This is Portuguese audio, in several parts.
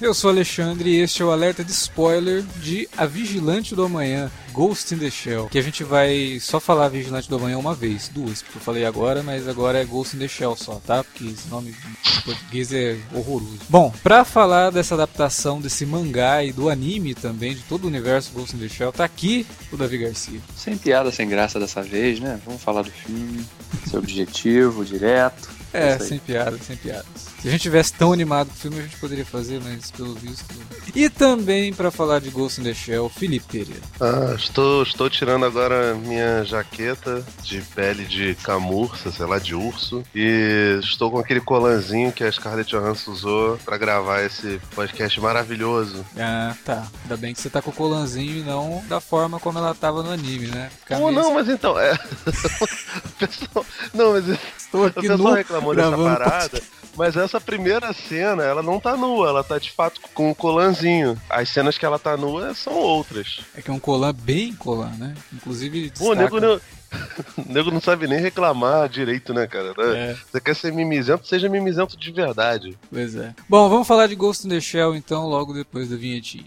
Eu sou Alexandre e este é o alerta de spoiler de A Vigilante do Amanhã, Ghost in the Shell. Que a gente vai só falar Vigilante do Amanhã uma vez, duas, porque eu falei agora, mas agora é Ghost in the Shell só, tá? Porque esse nome em português é horroroso. Bom, pra falar dessa adaptação desse mangá e do anime também, de todo o universo Ghost in the Shell, tá aqui o Davi Garcia. Sem piada, sem graça dessa vez, né? Vamos falar do filme, seu objetivo direto. É, sem piadas, sem piadas. Se a gente tivesse tão animado com o filme, a gente poderia fazer, mas pelo visto. E também para falar de Ghost in the Shell, Felipe Pereira. Ah, estou, estou tirando agora minha jaqueta de pele de camurça, sei lá, de urso. E estou com aquele colanzinho que a Scarlett Johansson usou para gravar esse podcast maravilhoso. Ah, tá. Ainda bem que você tá com o colanzinho e não da forma como ela tava no anime, né? Pô, não, mas então, é. pessoal... Não, mas. Estou aqui o pessoal nu, reclamou dessa parada. Mas essa primeira cena, ela não tá nua, ela tá de fato com um colanzinho. As cenas que ela tá nua são outras. É que é um colan bem colan, né? Inclusive. Pô, destaca- nego, não- o nego não sabe nem reclamar direito, né, cara? É. Você quer ser mimizento, seja mimizento de verdade. Pois é. Bom, vamos falar de Ghost in the Shell então, logo depois da vinhetinha.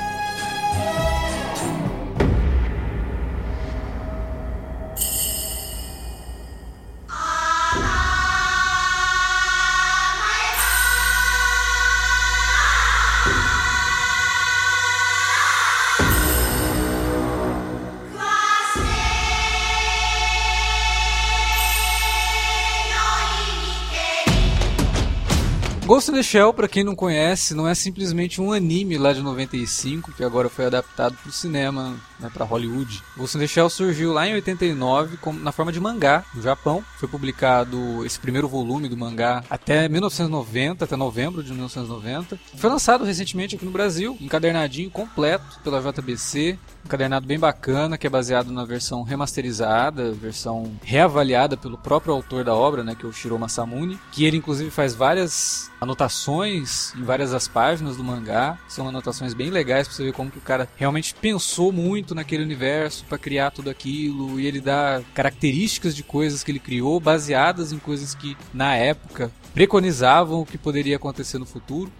Ghost in the Shell, pra quem não conhece, não é simplesmente um anime lá de 95 que agora foi adaptado pro cinema, né, para Hollywood. Ghost in the Shell surgiu lá em 89 como, na forma de mangá no Japão. Foi publicado esse primeiro volume do mangá até 1990, até novembro de 1990. Foi lançado recentemente aqui no Brasil, encadernadinho completo pela JBC. Um encadernado bem bacana, que é baseado na versão remasterizada, versão reavaliada pelo próprio autor da obra, né, que é o Shiro Masamune, que ele inclusive faz várias anotações em várias das páginas do mangá. São anotações bem legais pra você ver como que o cara realmente pensou muito naquele universo para criar tudo aquilo e ele dá características de coisas que ele criou baseadas em coisas que na época preconizavam o que poderia acontecer no futuro.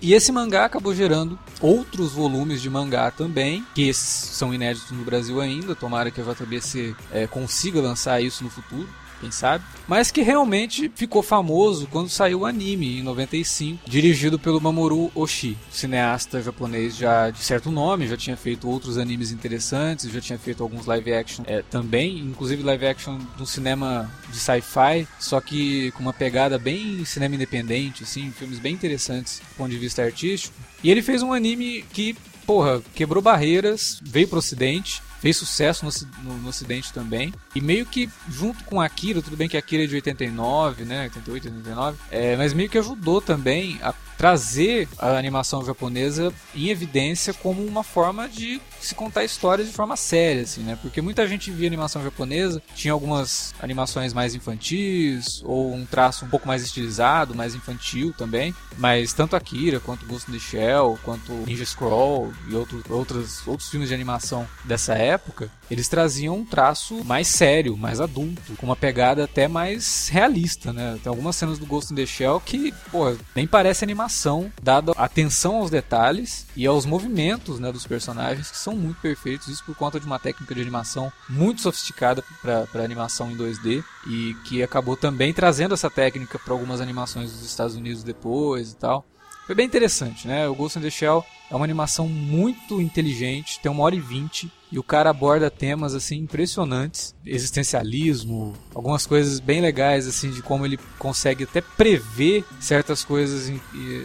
E esse mangá acabou gerando outros volumes de mangá também, que são inéditos no Brasil ainda. Tomara que a JBC eh, consiga lançar isso no futuro, quem sabe. Mas que realmente ficou famoso quando saiu o anime em 95, dirigido pelo Mamoru Oshii, cineasta japonês já de certo nome, já tinha feito outros animes interessantes, já tinha feito alguns live action eh, também, inclusive live action do cinema de sci-fi, só que com uma pegada bem cinema independente, assim, filmes bem interessantes do ponto de vista artístico. E ele fez um anime que, porra, quebrou barreiras, veio pro ocidente, fez sucesso no, no- no ocidente também. E meio que junto com Akira, tudo bem que Akira é de 89, né, 88, 89, é, mas meio que ajudou também a trazer a animação japonesa em evidência como uma forma de se contar histórias de forma séria, assim, né? Porque muita gente via animação japonesa, tinha algumas animações mais infantis, ou um traço um pouco mais estilizado, mais infantil também, mas tanto Akira, quanto Ghost in the Shell, quanto Ninja Scroll e outro, outros, outros filmes de animação dessa época, eles traziam um traço mais sério, mais adulto, com uma pegada até mais realista, né? Tem algumas cenas do Ghost in the Shell que, pô, nem parece animação, dada atenção aos detalhes e aos movimentos, né, dos personagens que são muito perfeitos, isso por conta de uma técnica de animação muito sofisticada para animação em 2D e que acabou também trazendo essa técnica para algumas animações dos Estados Unidos depois e tal. Foi bem interessante, né? O Ghost in the Shell é uma animação muito inteligente, tem uma hora e vinte, e o cara aborda temas assim impressionantes, existencialismo, algumas coisas bem legais assim de como ele consegue até prever certas coisas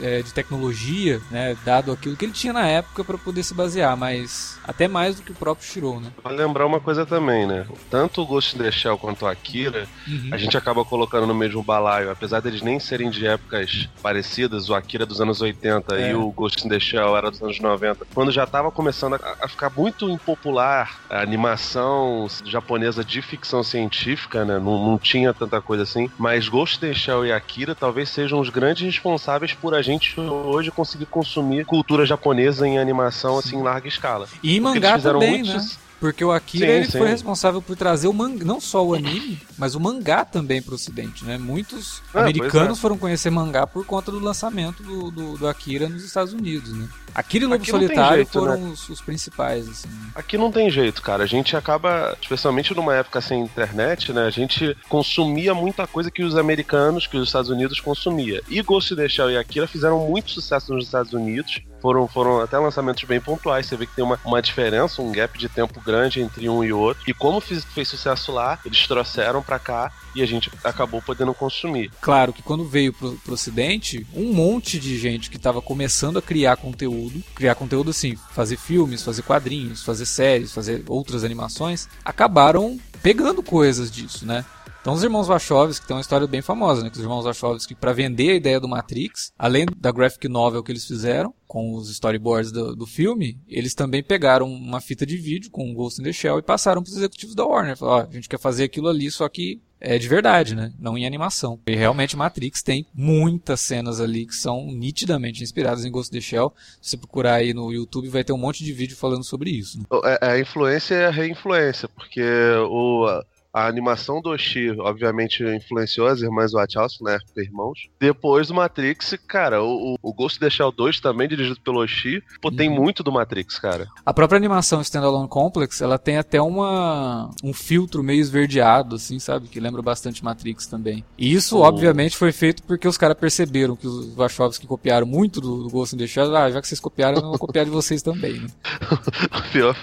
é, de tecnologia, né, dado aquilo que ele tinha na época para poder se basear, mas até mais do que o próprio Shiro, né? Vale lembrar uma coisa também, né? Tanto o Ghost in the Shell quanto o Akira, uhum. a gente acaba colocando no mesmo balaio, apesar deles nem serem de épocas parecidas, o Akira dos anos 80 é. e o Ghost in the Shell era dos anos 90, quando já estava começando a, a, ficar muito impopular a animação japonesa de ficção científica, né? Não, não tinha tanta coisa assim. Mas Ghost in the Shell e Akira talvez sejam os grandes responsáveis por a gente hoje conseguir consumir cultura japonesa em animação assim em larga escala. E em mangá também, né? Porque o Akira sim, ele sim. foi responsável por trazer o manga, não só o anime, mas o mangá também para o ocidente, né? Muitos ah, americanos é. foram conhecer mangá por conta do lançamento do, do, do Akira nos Estados Unidos, né? Akira e Lobo Solitário jeito, foram né? os, os, principais, assim. Aqui não tem jeito, cara. A gente acaba, especialmente numa época sem internet, né? A gente consumia muita coisa que os americanos, que os Estados Unidos consumia. E Ghost in the Shell e Akira fizeram muito sucesso nos Estados Unidos. Foram, foram até lançamentos bem pontuais. Você vê que tem uma, uma diferença, um gap de tempo grande entre um e outro. E como fiz, fez sucesso lá, eles trouxeram para cá e a gente acabou podendo consumir. Claro que quando veio pro, pro ocidente, um monte de gente que estava começando a criar conteúdo, criar conteúdo assim, fazer filmes, fazer quadrinhos, fazer séries, fazer outras animações, acabaram pegando coisas disso, né? Então os irmãos Wachowski tem uma história bem famosa, né? Que os irmãos Wachowski, para vender a ideia do Matrix, além da graphic novel que eles fizeram, com os storyboards do, do filme, eles também pegaram uma fita de vídeo com o Ghost in the Shell e passaram para os executivos da Warner. Falaram, ó, a gente quer fazer aquilo ali, só que é de verdade, né? Não em animação. E realmente Matrix tem muitas cenas ali que são nitidamente inspiradas em Ghost in the Shell. Se você procurar aí no YouTube, vai ter um monte de vídeo falando sobre isso. Né? É, é a influência é a reinfluência, porque o, a animação do Oshi, obviamente, influenciou as irmãs Wachowski, né? Irmãos. Depois do Matrix, cara, o, o Ghost in the Shell 2, também dirigido pelo Oshi, pô, uhum. tem muito do Matrix, cara. A própria animação Standalone Complex, ela tem até uma um filtro meio esverdeado, assim, sabe? Que lembra bastante Matrix também. E isso, oh. obviamente, foi feito porque os caras perceberam que os Wachowski copiaram muito do, do Ghost in the Shell. Ah, já que vocês copiaram, eu vou copiar de vocês também, né? Pior,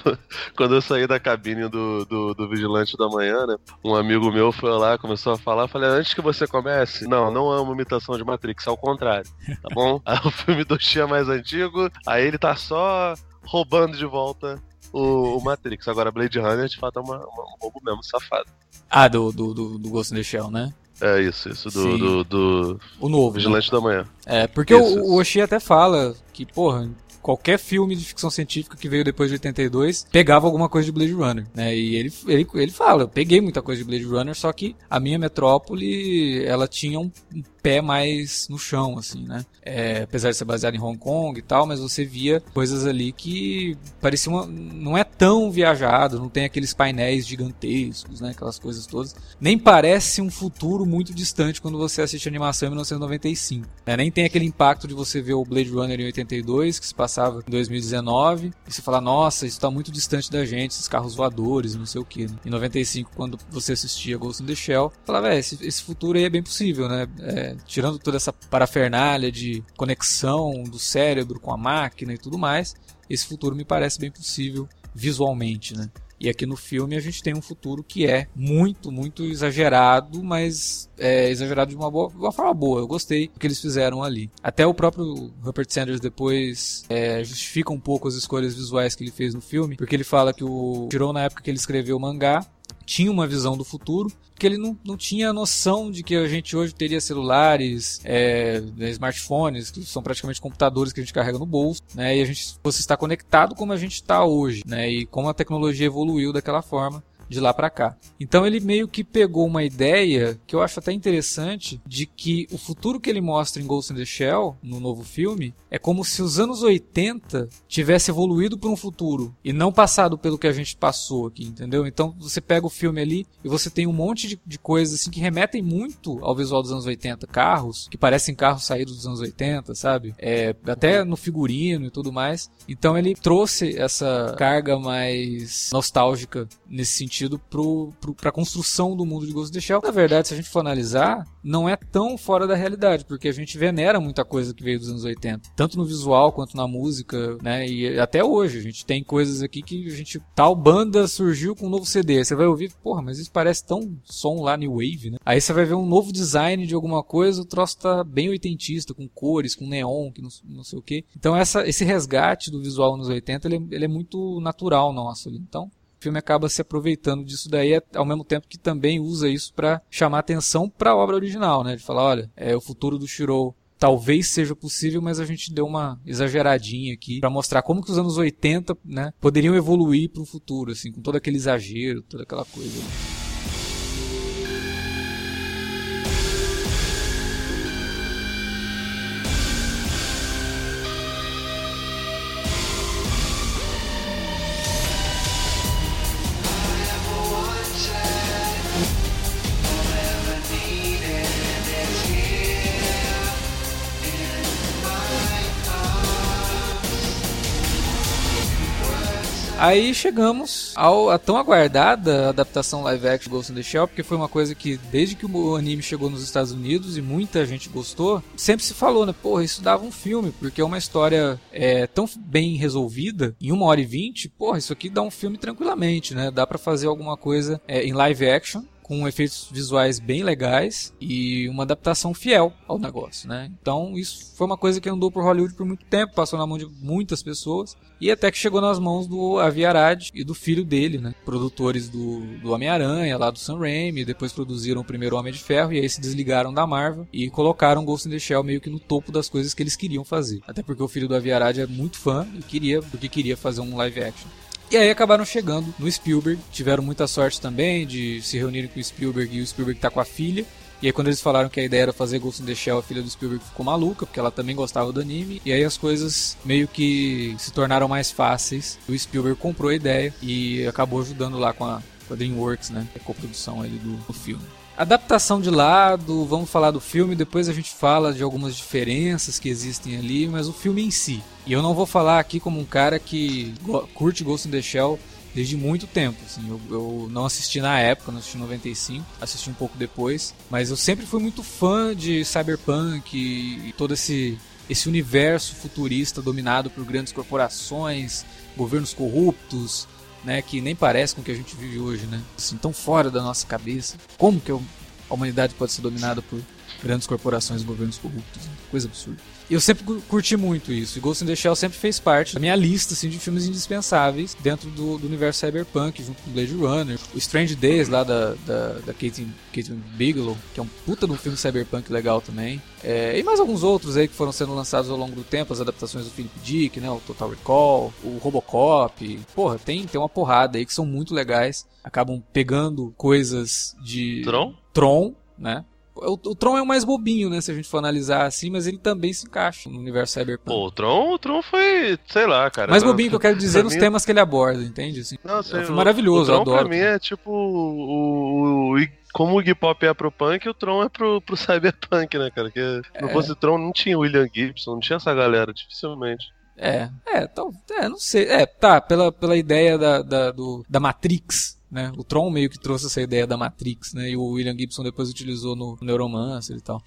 quando eu saí da cabine do, do, do Vigilante da Manhã, né? Um amigo meu foi lá, começou a falar, falei, antes que você comece, não, não é uma imitação de Matrix, ao contrário, tá bom? aí o filme do Xia é mais antigo, aí ele tá só roubando de volta o, o Matrix. Agora, Blade Runner, de fato, é uma, uma, um roubo mesmo, safado. Ah, do, do, do, do Ghost in the Shell, né? É isso, isso, do, do, do, O novo. Vigilante né? da Manhã. É, porque isso, o, o Oshii até fala que, porra, qualquer filme de ficção científica que veio depois de 82 pegava alguma coisa de Blade Runner, né? E ele, ele, ele fala, eu peguei muita coisa de Blade Runner, só que a minha metrópole, ela tinha um, pé mais no chão, assim, né? É, apesar de ser baseado em Hong Kong e tal, mas você via coisas ali que pareciam uma, não é tão viajado, não tem aqueles painéis gigantescos, né? Aquelas coisas todas. Nem parece um futuro muito distante quando você assiste a animação em 1995. Né? Nem tem aquele impacto de você ver o Blade Runner em 82, que se passava em 2019, e você fala, nossa, isso está muito distante da gente, esses carros voadores, não sei o que. Né? Em 95, quando você assistia Ghost in the Shell, falava, é, esse, esse futuro aí é bem possível, né? É, tirando toda essa parafernália de conexão do cérebro com a máquina e tudo mais, esse futuro me parece bem possível visualmente, né? E aqui no filme a gente tem um futuro que é muito, muito exagerado, mas é exagerado de uma, boa, uma forma boa. Eu gostei do que eles fizeram ali. Até o próprio Rupert Sanders depois é, justifica um pouco as escolhas visuais que ele fez no filme, porque ele fala que o tirou na época que ele escreveu o mangá, tinha uma visão do futuro, que ele não, não tinha noção de que a gente hoje teria celulares, é, né, smartphones, que são praticamente computadores que a gente carrega no bolso, né? E a gente fosse estar conectado como a gente está hoje, né? E como a tecnologia evoluiu daquela forma de lá para cá. Então ele meio que pegou uma ideia que eu acho até interessante de que o futuro que ele mostra em Ghost in the Shell, no novo filme, é como se os anos 80 tivesse evoluído para um futuro e não passado pelo que a gente passou aqui, entendeu? Então você pega o filme ali e você tem um monte de, de coisas assim que remetem muito ao visual dos anos 80, carros que parecem carros saídos dos anos 80, sabe? É, até no figurino e tudo mais. Então ele trouxe essa carga mais nostálgica nesse sentido sentido pro, pra construção do mundo de Ghost in the Shell. Na verdade, se a gente for analisar, não é tão fora da realidade, porque a gente venera muita coisa que veio dos anos 80. Tanto no visual quanto na música, né? E até hoje, a gente tem coisas aqui que a gente. Tal banda surgiu com um novo CD. Aí você vai ouvir, porra, mas isso parece tão som lá New Wave, né? Aí você vai ver um novo design de alguma coisa, o troço tá bem oitentista, com cores, com neon, que não, não sei o que. Então essa, esse resgate do visual nos 80, ele, é, ele é muito natural nosso. Então, o filme acaba se aproveitando disso daí, ao mesmo tempo que também usa isso para chamar atenção para a obra original, né? De falar, olha, é o futuro do Shirou talvez seja possível, mas a gente deu uma exageradinha aqui para mostrar como que os anos 80, né, poderiam evoluir para o futuro, assim, com todo aquele exagero, toda aquela coisa. Aí chegamos ao, a tão aguardada adaptação live action Ghost in the Shell, porque foi uma coisa que desde que o anime chegou nos Estados Unidos e muita gente gostou, sempre se falou, né? Porra, isso dava um filme, porque é uma história é, tão bem resolvida, em uma hora e vinte, porra, isso aqui dá um filme tranquilamente, né? Dá para fazer alguma coisa é, em live action com efeitos visuais bem legais e uma adaptação fiel ao negócio, né? Então isso foi uma coisa que andou por Hollywood por muito tempo, passou na mão de muitas pessoas e até que chegou nas mãos do Avi Arad e do filho dele, né? Produtores do, do Homem-Aranha, lá do Sam Raimi, depois produziram o primeiro Homem de Ferro e aí se desligaram da Marvel e colocaram Ghost in the Shell meio que no topo das coisas que eles queriam fazer. Até porque o filho do Avi Arad é muito fã e queria, porque queria fazer um live action. E aí acabaram chegando no Spielberg, tiveram muita sorte também de se reunirem com o Spielberg e o Spielberg tá com a filha. E aí quando eles falaram que a ideia era fazer Ghost in the Shell, a filha do Spielberg ficou maluca, porque ela também gostava do anime. E aí as coisas meio que se tornaram mais fáceis. O Spielberg comprou a ideia e acabou ajudando lá com a, com a DreamWorks, né? A coprodução ali do, do filme. Adaptação de lado, vamos falar do filme, depois a gente fala de algumas diferenças que existem ali, mas o filme em si. E eu não vou falar aqui como um cara que curte Ghost in the Shell desde muito tempo. Assim, eu, eu, não assisti na época, não assisti em 95, assisti um pouco depois, mas eu sempre fui muito fã de cyberpunk e, e todo esse, esse universo futurista dominado por grandes corporações, governos corruptos, né, que nem parece com o que a gente vive hoje, né? Assim, tão fora da nossa cabeça. Como que a humanidade pode ser dominada por grandes corporações e governos corruptos? Né? Coisa absurda. E eu sempre curti muito isso. E Ghost in the Shell sempre fez parte da minha lista assim, de filmes indispensáveis dentro do, do universo cyberpunk, junto com Blade Runner. O Strange Days, lá da, da, da Kate, Kate Bigelow, que é um puta de um filme cyberpunk legal também. É, e mais alguns outros aí que foram sendo lançados ao longo do tempo, as adaptações do Philip Dick, né, o Total Recall, o Robocop. Porra, tem, tem uma porrada aí que são muito legais. Acabam pegando coisas de... Tron? Tron, né? O, o, Tron é o mais bobinho, né? Se a gente for analisar assim, mas ele também se encaixa no universo cyberpunk. Pô, o Tron, o Tron foi, sei lá, cara. Mais bobinho que eu quero dizer nos mim... temas que ele aborda, entende? Assim, Não, sei, é um maravilhoso, o Tron, eu adoro. Pra mim é tipo o, o, como o Iggy é pro punk, o Tron é pro, pro cyberpunk, né, cara? Que é. não fosse o Tron, não tinha William Gibson, não tinha essa galera, dificilmente. É, é, então, é, não sei. É, tá, pela, pela ideia da, da, do, da Matrix, né? O Tron meio que trouxe essa ideia da Matrix, né? E o William Gibson depois utilizou no Neuromancer e tal.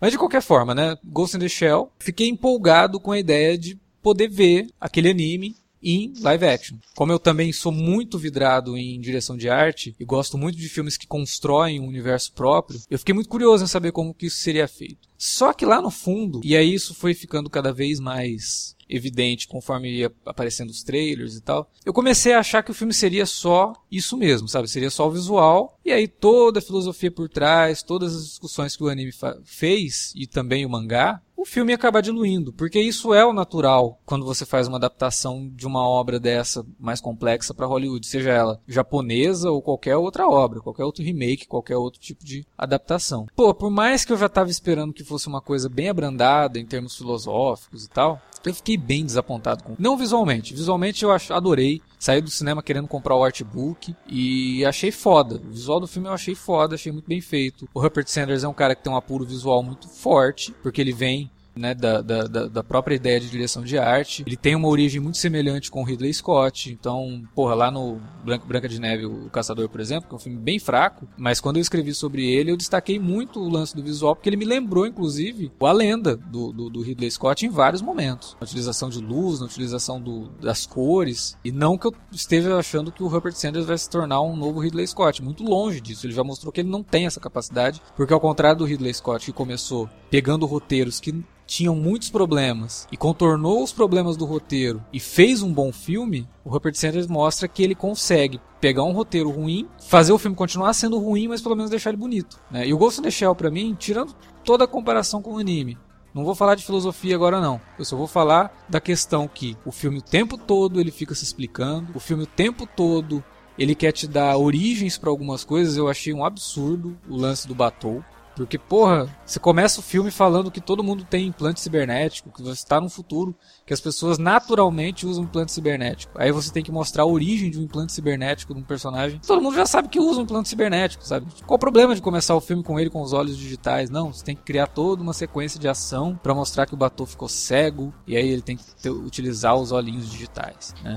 Mas de qualquer forma, né? Ghost in the Shell, fiquei empolgado com a ideia de poder ver aquele anime em live action. Como eu também sou muito vidrado em direção de arte e gosto muito de filmes que constroem um universo próprio, eu fiquei muito curioso em saber como que isso seria feito. Só que lá no fundo, e aí isso foi ficando cada vez mais evidente conforme ia aparecendo os trailers e tal, eu comecei a achar que o filme seria só isso mesmo, sabe? Seria só o visual e aí toda a filosofia por trás, todas as discussões que o anime fez e também o mangá, o filme ia acabar diluindo, porque isso é o natural quando você faz uma adaptação de uma obra dessa mais complexa para Hollywood, seja ela japonesa ou qualquer outra obra, qualquer outro remake, qualquer outro tipo de adaptação. Pô, por mais que eu já tava esperando que fosse uma coisa bem abrandada em termos filosóficos e tal, eu fiquei bem desapontado com. Não visualmente. Visualmente eu adorei. Saí do cinema querendo comprar o artbook e achei foda. O visual do filme eu achei foda, achei muito bem feito. O Rupert Sanders é um cara que tem um apuro visual muito forte, porque ele vem né, da, da, da, própria ideia de direção de arte. Ele tem uma origem muito semelhante com Ridley Scott. Então, porra, lá no Branca, de Neve, o Caçador, por exemplo, que é um filme bem fraco, mas quando eu escrevi sobre ele, eu destaquei muito o lance do visual, porque ele me lembrou, inclusive, a lenda do, do, do Ridley Scott em vários momentos. Na utilização de luz, na utilização do, das cores. E não que eu esteja achando que o Rupert Sanders vai se tornar um novo Ridley Scott. Muito longe disso. Ele já mostrou que ele não tem essa capacidade, porque ao contrário do Ridley Scott, que começou pegando roteiros que tinham muitos problemas e contornou os problemas do roteiro e fez um bom filme, o Rupert Sanders mostra que ele consegue pegar um roteiro ruim, fazer o filme continuar sendo ruim, mas pelo menos deixar ele bonito. Né? E o Ghost in the Shell, pra mim, tirando toda a comparação com o anime, não vou falar de filosofia agora não. Eu só vou falar da questão que o filme o tempo todo ele fica se explicando, o filme o tempo todo ele quer te dar origens para algumas coisas. Eu achei um absurdo o lance do Batou. Porque, porra, você começa o filme falando que todo mundo tem implante cibernético, que você está no futuro, que as pessoas naturalmente usam implante cibernético. Aí você tem que mostrar a origem de um implante cibernético de um personagem. Todo mundo já sabe que usa um implante cibernético, sabe? Qual o problema de começar o filme com ele com os olhos digitais? Não, você tem que criar toda uma sequência de ação para mostrar que o Batou ficou cego e aí ele tem que ter, utilizar os olhinhos digitais, né?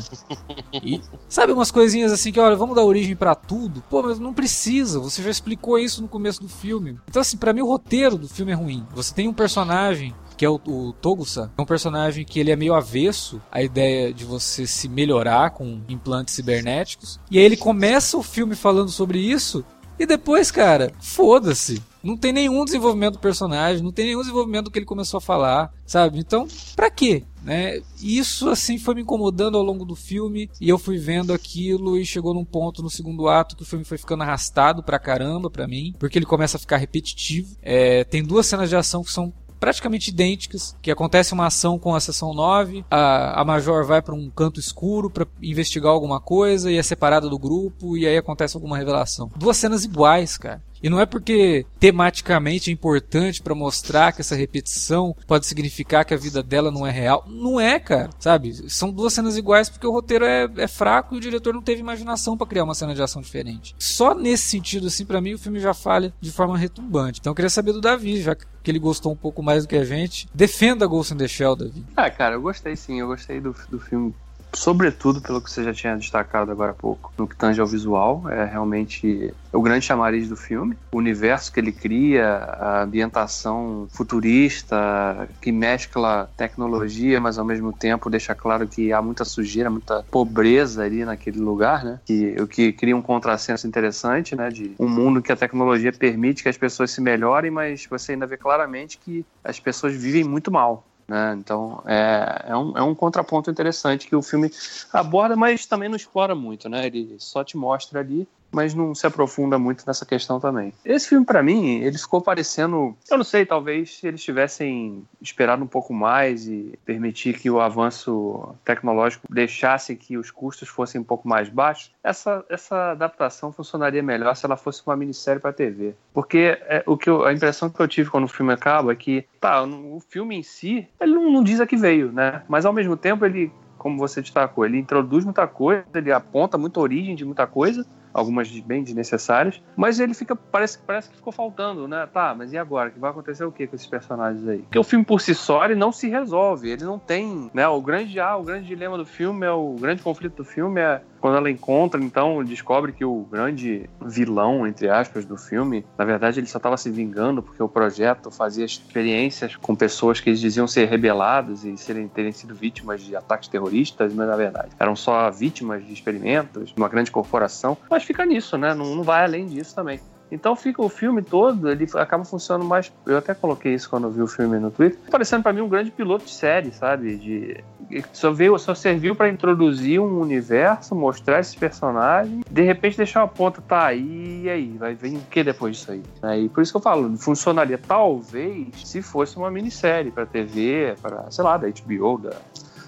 E sabe umas coisinhas assim que, olha, vamos dar origem para tudo? Pô, mas não precisa, você já explicou isso no começo do filme. Então assim, para mim o roteiro do filme é ruim. Você tem um personagem que é o, o Togusa, é um personagem que ele é meio avesso à ideia de você se melhorar com implantes cibernéticos. E aí ele começa o filme falando sobre isso e depois, cara, foda-se. Não tem nenhum desenvolvimento do personagem, não tem nenhum desenvolvimento do que ele começou a falar, sabe? Então, pra quê? Né? Isso assim foi me incomodando ao longo do filme e eu fui vendo aquilo e chegou num ponto no segundo ato que o filme foi ficando arrastado pra caramba pra mim, porque ele começa a ficar repetitivo. É, tem duas cenas de ação que são praticamente idênticas, que acontece uma ação com a seção 9, a, a Major vai para um canto escuro para investigar alguma coisa e é separada do grupo e aí acontece alguma revelação. Duas cenas iguais, cara. E não é porque tematicamente é importante para mostrar que essa repetição pode significar que a vida dela não é real. Não é, cara. Sabe? São duas cenas iguais porque o roteiro é, é fraco e o diretor não teve imaginação para criar uma cena de ação diferente. Só nesse sentido, assim, para mim o filme já falha de forma retumbante. Então eu queria saber do Davi, já que ele gostou um pouco mais do que a gente. Defenda Ghost in the Shell, Davi. Ah, cara, eu gostei sim. Eu gostei do, do filme sobretudo pelo que você já tinha destacado agora há pouco, no que tange ao visual, é realmente o grande chamariz do filme. O universo que ele cria, a ambientação futurista, que mescla tecnologia, mas ao mesmo tempo deixa claro que há muita sujeira, muita pobreza ali naquele lugar, né? Que, o que cria um contrassenso interessante, né? De um mundo que a tecnologia permite que as pessoas se melhorem, mas você ainda vê claramente que as pessoas vivem muito mal. Né? Então é, é, um, é um contraponto interessante que o filme aborda, mas também não explora muito. Né? Ele só te mostra ali mas não se aprofunda muito nessa questão também. Esse filme, para mim, ele ficou parecendo. Eu não sei, talvez se eles tivessem esperado um pouco mais e permitir que o avanço tecnológico deixasse que os custos fossem um pouco mais baixos, essa, essa adaptação funcionaria melhor se ela fosse uma minissérie para TV. Porque é, o que eu, a impressão que eu tive quando o filme acaba é que, tá, o filme em si, ele não, não diz a que veio, né? Mas ao mesmo tempo ele como você destacou, ele introduz muita coisa, ele aponta muita origem de muita coisa, algumas bem desnecessárias, mas ele fica parece, parece que ficou faltando, né? Tá, mas e agora? Que vai acontecer o que com esses personagens aí? Porque o filme por si só ele não se resolve, ele não tem, né? O grande ah, o grande dilema do filme é o grande conflito do filme é quando ela encontra, então, descobre que o grande vilão, entre aspas, do filme, na verdade ele só estava se vingando porque o projeto fazia experiências com pessoas que eles diziam ser rebeladas e serem, terem sido vítimas de ataques terroristas, mas na verdade eram só vítimas de experimentos de uma grande corporação. Mas fica nisso, né? Não, não vai além disso também. Então fica o filme todo, ele acaba funcionando mais. Eu até coloquei isso quando eu vi o filme no Twitter, parecendo para mim um grande piloto de série, sabe? De só veio, só serviu para introduzir um universo, mostrar esses personagens, de repente deixar uma ponta, tá aí, e aí, vai vir o que depois disso aí? aí? Por isso que eu falo, funcionaria talvez se fosse uma minissérie para TV, para sei lá, da HBO, da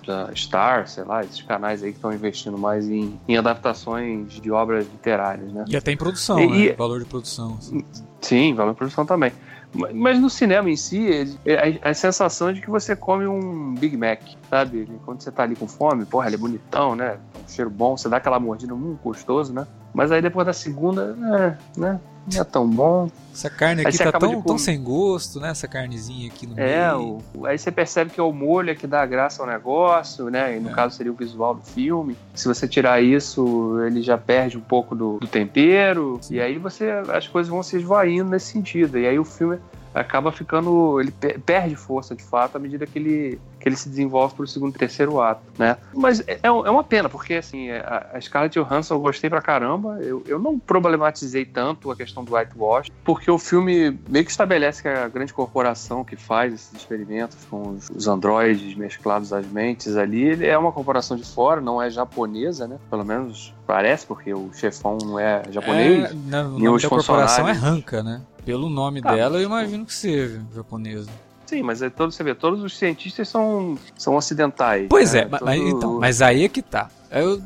da Star, sei lá, esses canais aí que estão investindo mais em, em, adaptações de obras literárias, né? E até em produção, e, né? Valor de produção. Assim. Sim, valor de produção também. Mas no cinema em si, a, a sensação de que você come um Big Mac, sabe? Quando você tá ali com fome, porra, ele é bonitão, né? Um cheiro bom, você dá aquela mordida, hum, gostoso, né? Mas aí depois da segunda, é, né? Não é tão bom. Essa carne aqui tá tão, tão sem gosto, né? Essa carnezinha aqui no É, meio. o, aí você percebe que é o molho é que dá graça ao negócio, né? E no É. caso seria o visual do filme. Se você tirar isso, ele já perde um pouco do, do tempero. E aí você as coisas vão se esvaindo nesse sentido. E aí o filme acaba ficando. Ele pe- perde força de fato à medida que ele, que ele se desenvolve pro segundo e terceiro ato, né? Mas é, é uma pena, porque assim, a, a Scarlett Johansson eu gostei pra caramba. Eu, eu não problematizei tanto a questão do whitewash, porque o filme meio que estabelece que a grande corporação que faz esses experimentos com os, os androides mesclados às mentes ali, ele é uma corporação de fora, não é japonesa, né? Pelo menos parece, porque o chefão não é japonês. É, não, o e nome da corporação é. Ranka, né? Pelo nome Ah, dela, eu imagino que seja japonesa. Sim, mas é todo, você vê, todos os cientistas são, são ocidentais. Pois né? é, Todo- mas, então, mas aí é que tá. Eu-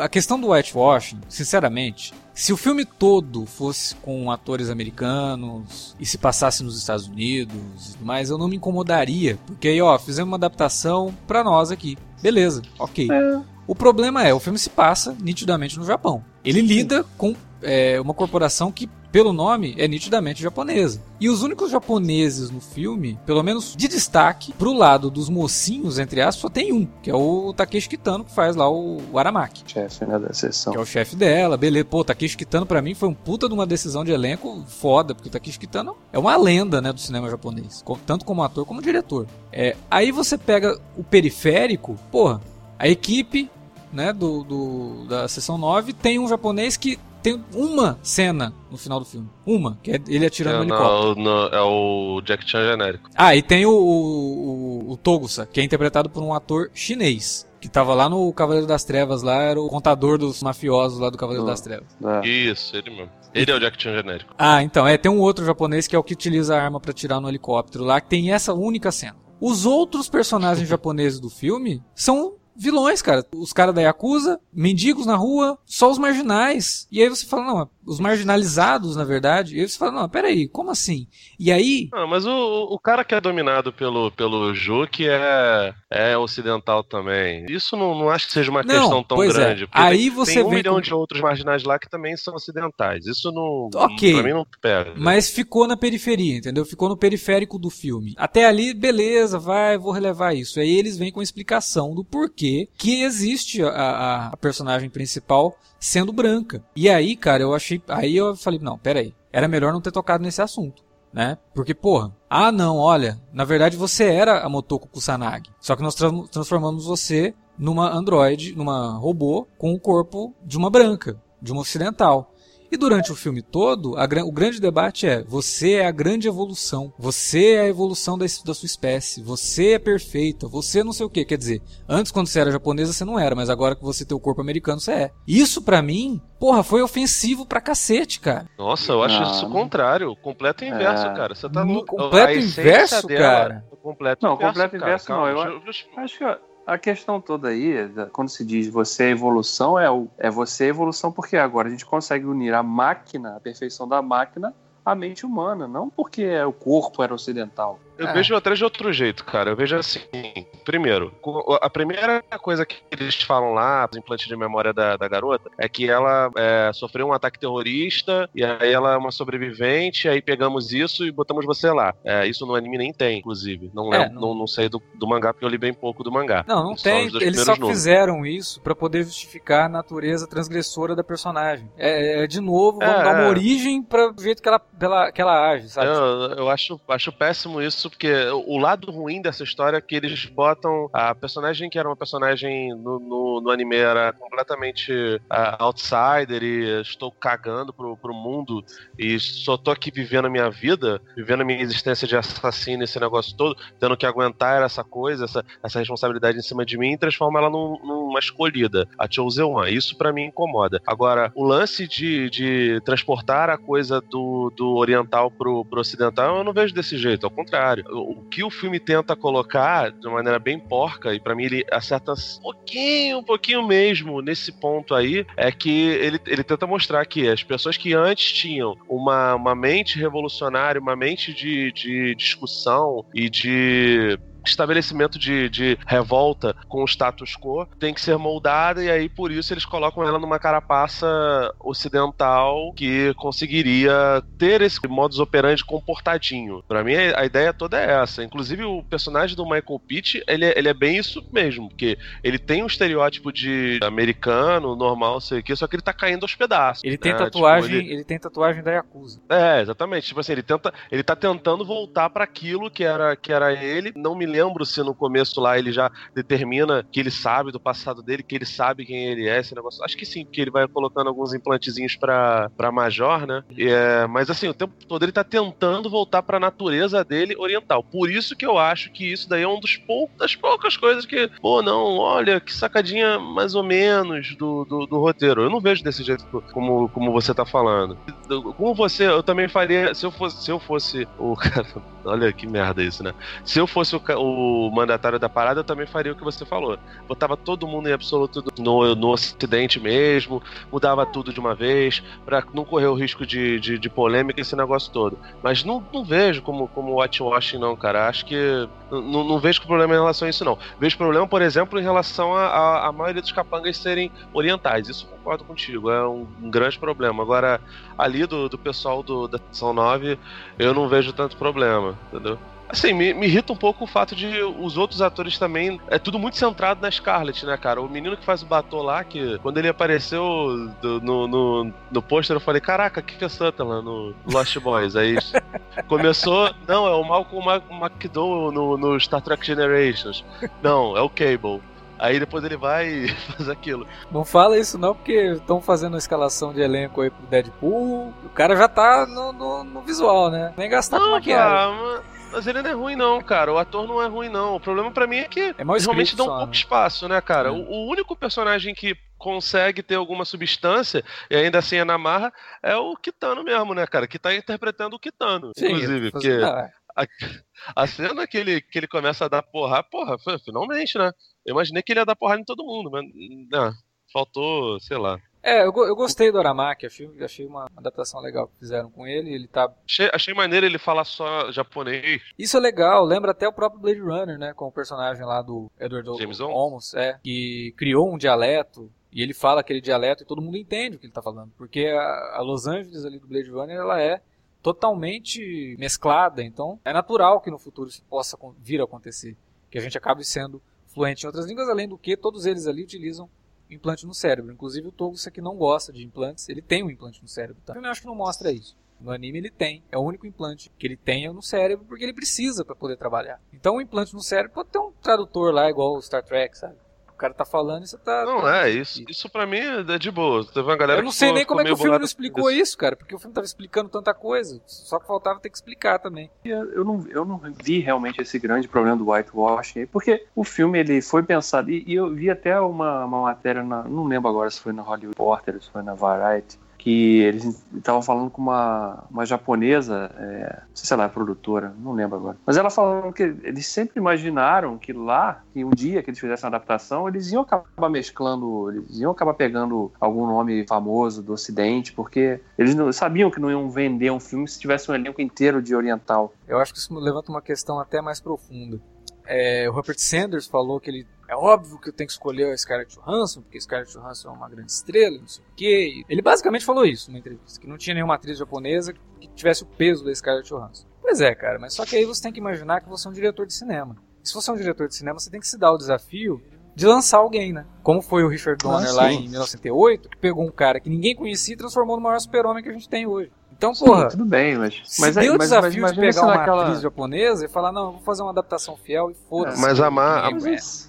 a questão do whitewashing, sinceramente, se o filme todo fosse com atores americanos e se passasse nos Estados Unidos e tudo mais, eu não me incomodaria. Porque aí, ó, fizemos uma adaptação pra nós aqui. Beleza, ok. É. O problema é, o filme se passa nitidamente no Japão. Ele lida com é, uma corporação que, pelo nome, é nitidamente japonesa. E os únicos japoneses no filme, pelo menos de destaque, pro lado dos mocinhos, entre aspas, só tem um, que é o Takeshi Kitano, que faz lá o, Aramaki. chefe né, da sessão. Que é o chefe dela, beleza. Pô, o Takeshi Kitano pra mim foi um puta de uma decisão de elenco foda, porque o Takeshi Kitano é uma lenda, né, do cinema japonês, tanto como ator como diretor. É, aí você pega o periférico, porra, a equipe, né, do, do- da sessão 9 tem um japonês que tem uma cena no final do filme. Uma, que é ele atirando no É, helicóptero. não, não, é o Jack Chan genérico. Ah, e tem o, o, o Togusa, que é interpretado por um ator chinês. Que tava lá no Cavaleiro das Trevas, lá era o contador dos mafiosos lá do Cavaleiro Ah. das Trevas. É. Isso, ele mesmo. Ele é o Jack Chan genérico. Ah, então, é, tem um outro japonês que é o que utiliza a arma pra tirar no helicóptero lá, que tem essa única cena. Os outros personagens japoneses do filme são vilões, cara. Os caras da Yakuza, mendigos na rua, só os marginais. E aí você fala, não, os marginalizados, na verdade. E aí você fala, não, peraí, como assim? E aí, Ah, mas o, o cara que é dominado pelo, pelo Juque é, é ocidental também. Isso não, não acho que seja uma Não, questão tão é. grande. porque Aí tem, você tem um milhão com- de outros marginais lá que também são ocidentais. Isso não. Ok. Pra mim não pega. Mas ficou na periferia, entendeu? Ficou no periférico do filme. Até ali, beleza, vai, vou relevar isso. Aí eles vêm com a explicação do porquê que existe a, a- a personagem principal sendo branca. E aí, cara, eu achei. Aí eu falei, não, peraí. Era melhor não ter tocado nesse assunto. Né? Porque, porra, ah não, olha, na verdade você era a Motoko Kusanagi. Só que nós tra- transformamos você numa androide, numa robô com o corpo de uma branca, de uma ocidental. E durante o filme todo, a o grande debate é: você é a grande evolução, você é a evolução da, da sua espécie, você é perfeita, você não sei o que. Quer dizer, antes quando você era japonesa você não era, mas agora que você tem o corpo americano você é. Isso pra mim, porra, foi ofensivo pra cacete, cara. Nossa, eu acho Ah, isso o não. contrário. O completo inverso, É. cara. Você tá No louco. completo A essência inverso, dela cara? é o completo Não, inverso, completo cara. inverso Calma, não, eu- deixa deixa Acho que a questão toda aí, quando se diz você é evolução, é, o, é você é evolução porque agora a gente consegue unir a máquina, a perfeição da máquina, à mente humana, não porque o corpo era ocidental. Eu É. vejo atrás de outro jeito, cara. Eu vejo assim. Primeiro, a primeira coisa que eles falam lá, do implante de memória da, da garota, é que ela é, sofreu um ataque terrorista, e aí ela é uma sobrevivente, aí pegamos isso e botamos você lá. É, isso no anime nem tem, inclusive. Não, É, lembro- não- não... Não, sei do, do mangá, porque eu li bem pouco do mangá. Não, não tem. os Eles só números. fizeram isso pra poder justificar a natureza transgressora da personagem. É, é, de novo, vamos É, dar uma é. origem para o jeito que ela, pela- que ela age, sabe? Eu, eu acho, acho péssimo isso, porque o lado ruim dessa história é que eles botam a personagem que era uma personagem no, no, no anime era completamente ah, outsider e estou cagando pro, pro mundo e só tô aqui vivendo a minha vida, vivendo a minha existência de assassino, esse negócio todo, tendo que aguentar essa coisa, essa, essa responsabilidade em cima de mim e transforma ela num- numa escolhida, a Chosen One. Isso pra mim incomoda. Agora, o lance de, de transportar a coisa do, do oriental pro, pro ocidental, eu não vejo desse jeito, ao contrário. O, o que o filme tenta colocar de uma maneira bem porca, e pra mim ele acerta um pouquinho, um pouquinho mesmo nesse ponto aí, é que ele, ele tenta mostrar que as pessoas que antes tinham uma, uma mente revolucionária, uma mente de, de discussão e de estabelecimento de, de revolta com o status quo tem que ser moldada e aí por isso eles colocam ela numa carapaça ocidental que conseguiria ter esse modus operandi comportadinho. Para mim a ideia toda é essa. Inclusive o personagem do Michael Pitt, ele, é, ele é bem isso mesmo, porque ele tem um estereótipo de americano, normal, sei o que, só que ele tá caindo aos pedaços. Ele tem né? tatuagem, Tipo, ele- ele... tem tatuagem da Yakuza. é, exatamente. Tipo assim, ele tenta, ele tá tentando voltar para aquilo que era que era ele. Não me lembro se no começo lá ele já determina que ele sabe do passado dele, que ele sabe quem ele é, esse negócio. Acho que sim, porque ele vai colocando alguns implantezinhos pra, pra Major, né? É, mas assim, o tempo todo ele tá tentando voltar pra natureza dele oriental. Por isso que eu acho que isso daí é um dos pou, das poucas coisas que, pô, não, olha, que sacadinha mais ou menos do, do, do roteiro. Eu não vejo desse jeito como, como você tá falando. Como você, eu também faria, se eu fosse, se eu fosse o cara, olha que merda isso, né? Se eu fosse o, o mandatário da parada, eu também faria o que você falou. Botava todo mundo em absoluto no, no ocidente mesmo, mudava tudo de uma vez, pra não correr o risco de, de, de polêmica esse negócio todo. Mas não, não vejo como, como watchwashing, não, cara. Acho que. Não, não vejo problema em relação a isso, não. Vejo problema, por exemplo, em relação a, a, a maioria dos capangas serem orientais. Isso concordo contigo, é um, um grande problema. Agora, ali do, do pessoal do, da Sessão 9, eu não vejo tanto problema, entendeu? Assim, me, me irrita um pouco o fato de os outros atores também. É tudo muito centrado na Scarlett, né, cara? O menino que faz o Batô lá, que quando ele apareceu do- no, no, no pôster, eu falei: Caraca, que que é Sutherland no, Lost Boys? Aí começou. Não, é o Malcolm McDowell no, no Star Trek Generations. Não, é o Cable. Aí depois ele vai e faz aquilo. Não fala isso não, porque estão fazendo a escalação de elenco aí pro Deadpool. O cara já tá no, no, no visual, né? Nem gastar com Não, maquiagem. cara, mas- mas ele não é ruim, não, cara. O ator não é ruim, não. O problema pra mim é que É realmente dá um só, pouco né? espaço, né, cara? É. O, o único personagem que consegue ter alguma substância, e ainda assim é na marra, é o Kitano mesmo, né, cara? Que tá interpretando o Kitano, Sim, inclusive. Porque Ah, a, a cena que ele, que ele começa a dar porra, foi- finalmente, né? Eu imaginei que ele ia dar porrada em todo mundo, mas não, faltou, sei lá. É, eu, eu gostei do Aramaki, achei, achei uma adaptação legal que fizeram com ele. Ele tá. Achei, achei maneiro ele falar só japonês. Isso é legal, lembra até o próprio Blade Runner, né? Com o personagem lá do Edward James Olmos, é, que criou um dialeto. E ele fala aquele dialeto e todo mundo entende o que ele tá falando. Porque a, Los Angeles ali do Blade Runner, ela é totalmente mesclada. Então, é natural que no futuro isso possa vir a acontecer. Que a gente acabe sendo fluente em outras línguas, além do que todos eles ali utilizam implante no cérebro. Inclusive o Togusa que não gosta de implantes, ele tem um implante no cérebro. Tá? Eu acho que não mostra isso. No anime ele tem. É o único implante que ele tem é no cérebro porque ele precisa para poder trabalhar. Então o implante no cérebro pode ter um tradutor lá igual o Star Trek, sabe? O cara tá falando e você tá. Não, tá- é, isso, isso pra mim é de boa. Teve uma galera Eu não sei ficou- nem como é que o filme não explicou isso, cara, porque o filme tava explicando tanta coisa. Só que faltava ter que explicar também. Eu não, eu não vi realmente esse grande problema do whitewashing, aí, porque o filme ele foi pensado, e, e eu vi até uma, uma matéria, na, não lembro agora se foi na Hollywood Reporter, se foi na Variety, que eles estavam falando com uma, uma japonesa, é, não sei se ela é produtora, não lembro agora. Mas ela falando que eles sempre imaginaram que lá, que um dia que eles fizessem a adaptação, eles iam acabar mesclando, eles iam acabar pegando algum nome famoso do Ocidente, porque eles não, sabiam que não iam vender um filme se tivesse um elenco inteiro de oriental. Eu acho que isso levanta uma questão até mais profunda. É, o Rupert Sanders falou que ele é óbvio que eu tenho que escolher a Scarlett Johansson, porque Scarlett Johansson é uma grande estrela, não sei o quê. Ele basicamente falou isso numa entrevista, que não tinha nenhuma atriz japonesa que tivesse o peso da Scarlett Johansson. Pois é, cara, mas só que aí você tem que imaginar que você é um diretor de cinema. E se você é um diretor de cinema, você tem que se dar o desafio de lançar alguém, né? Como foi o Richard Donner Ah, lá em 1908, que pegou um cara que ninguém conhecia e transformou no maior super-homem que a gente tem hoje. Então, Sim, porra, tudo bem, mas. se mas deu o mas- desafio mas de pegar uma naquela- atriz japonesa e falar, não, eu vou fazer uma adaptação fiel e foda-se. Mas a Mar-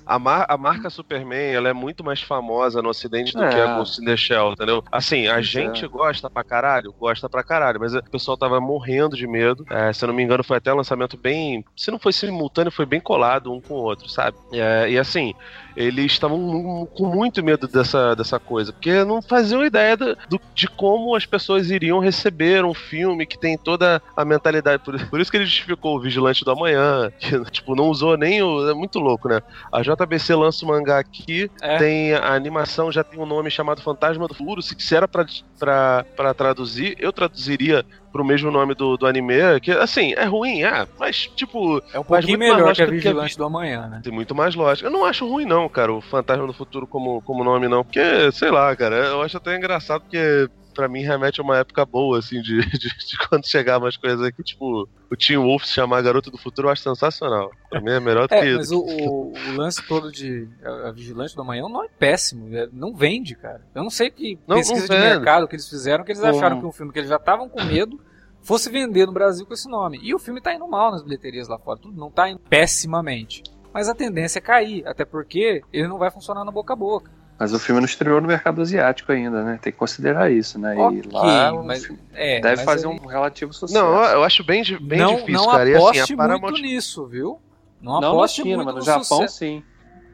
a- mar- a marca Superman, ela é muito mais famosa no ocidente do É. que a Ghost in the Shell, entendeu? Assim, a Pois gente é. gosta pra caralho, gosta pra caralho, mas o pessoal tava morrendo de medo. É, se eu não me engano, foi até um lançamento bem... Se não foi simultâneo, foi bem colado um com o outro, sabe? É, e assim, eles estavam com muito medo dessa, dessa coisa, porque não faziam ideia do- de como as pessoas iriam receber um filme que tem toda a mentalidade. Por, por isso que ele justificou o Vigilante do Amanhã, que, tipo, não usou nem o... É muito louco, né? A JBC lança o mangá aqui, É. tem a animação, já tem um nome chamado Fantasma do Futuro. Se, se era pra, pra, pra traduzir, eu traduziria pro mesmo nome do, do anime, que assim, é ruim, é, mas tipo. É um pouquinho melhor que a do que a Vigilante do Amanhã, né? Tem muito mais lógica. Eu não acho ruim, não, cara, o Fantasma do Futuro como, como nome, não. Porque, sei lá, cara, eu acho até engraçado porque. Pra mim remete a uma época boa, assim, de, de, de quando chegavam as coisas aqui, tipo, o Tim Wolf se chamar Garota do Futuro, eu acho sensacional. Pra mim é melhor do É, que mas o, o- o lance todo de a, a Vigilante do Amanhã não é péssimo, é- não vende, cara. Eu não sei que Não, pesquisa não de mercado que eles fizeram, que eles acharam que um filme que eles já estavam com medo fosse vender no Brasil com esse nome. E o filme tá indo mal nas bilheterias lá fora, tudo não tá indo pessimamente. Mas a tendência é cair, até porque ele não vai funcionar no boca a boca. Mas o filme não estreou no mercado asiático ainda, né? Tem que considerar isso, né? Ok, e lá mas- É, deve mas fazer ele- um relativo sucesso. Não, eu acho bem, bem não, difícil, não cara. E aposte assim, a Paramount. muito nisso, viu? Não, Não na aposte China, muito mas no no Japão sucesso. sim.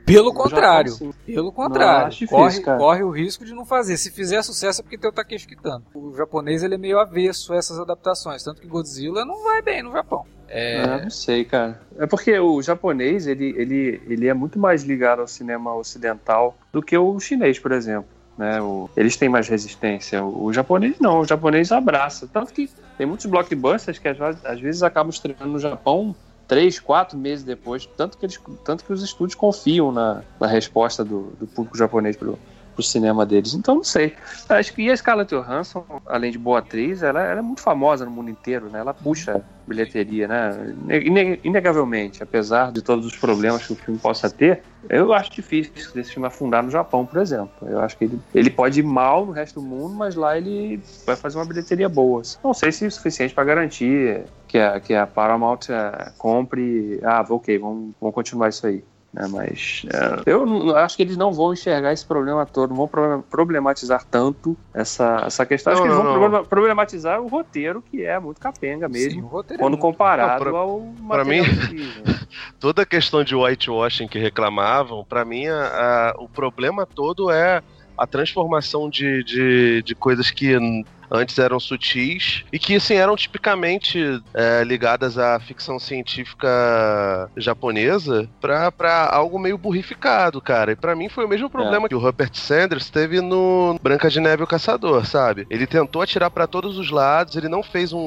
Pelo contrário, Japão, sim. pelo contrário. difícil, corre, cara. corre o risco de não fazer. Se fizer sucesso é porque tem o Takeshi Kitano. O japonês ele é meio avesso a essas adaptações, tanto que Godzilla não vai bem no Japão. É, É, não sei, cara. É porque o japonês, ele, ele, ele é muito mais ligado ao cinema ocidental do que o chinês, por exemplo. Né? O- eles têm mais resistência. O, o japonês não, o japonês abraça. Tanto que tem muitos blockbusters que às, às vezes acabam estreando no Japão três, quatro meses depois. Tanto que, eles, tanto que os estúdios confiam na, na resposta do, do público japonês pro, pro cinema deles. Então não sei. Acho que a Scarlett Johansson, além de boa atriz, ela, ela é muito famosa no mundo inteiro, né? Ela puxa bilheteria, né? Ine- Inegavelmente, apesar de todos os problemas que o filme possa ter, eu acho difícil esse filme afundar no Japão, por exemplo. Eu acho que ele, ele pode ir mal no resto do mundo, mas lá ele vai fazer uma bilheteria boa. Não sei se é suficiente para garantir que a, que a Paramount eh, compre. Ah, ok, vamos, vamos continuar isso aí. Né? Mas é, eu acho que eles não vão enxergar esse problema todo, não vão pro- problematizar tanto essa, essa questão. acho Não, que eles vão não. problema- problematizar o roteiro, que é muito capenga mesmo, sim, roteiro quando é comparado pra- ao pra material mim- toda a questão de whitewashing que reclamavam, pra mim a- a- o problema todo é a transformação de, de, de coisas que antes eram sutis e que assim eram tipicamente é, ligadas à ficção científica japonesa pra, pra algo meio burrificado, cara. E pra mim foi o mesmo problema que o Rupert Sanders teve no Branca de Neve e o Caçador, sabe? Ele tentou atirar pra todos os lados, ele não fez um,